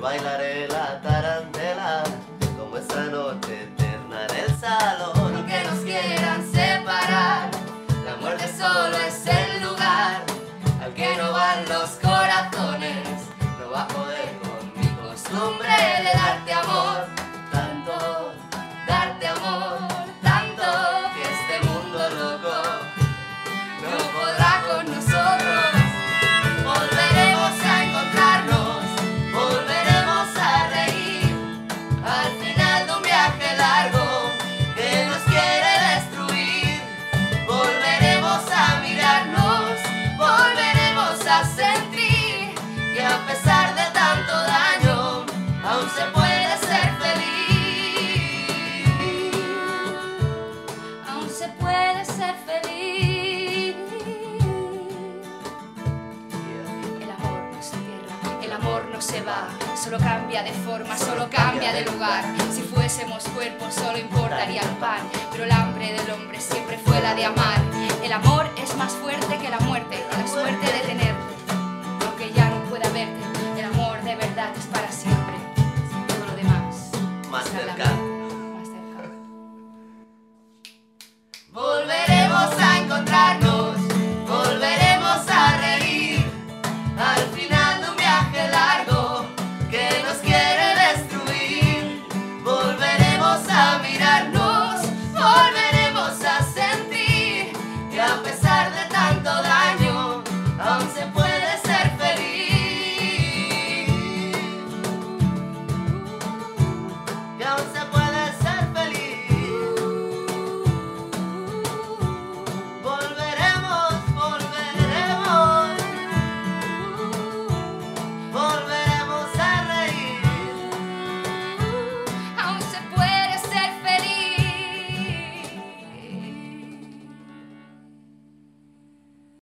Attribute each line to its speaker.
Speaker 1: bailaré la tarantela como esta noche eterna en el salón. Aunque nos
Speaker 2: quieran separar,
Speaker 1: la muerte solo es el lugar al que no van los
Speaker 2: sentir
Speaker 1: que a pesar de tanto daño, aún se puede
Speaker 2: se va, solo cambia de forma, solo cambia de lugar. Si fuésemos cuerpos solo importaría el pan, pero el hambre del hombre siempre fue la de amar. El amor es más fuerte que la muerte, la suerte de tenerte, aunque ya no pueda verte, el amor de verdad es para
Speaker 1: Oh.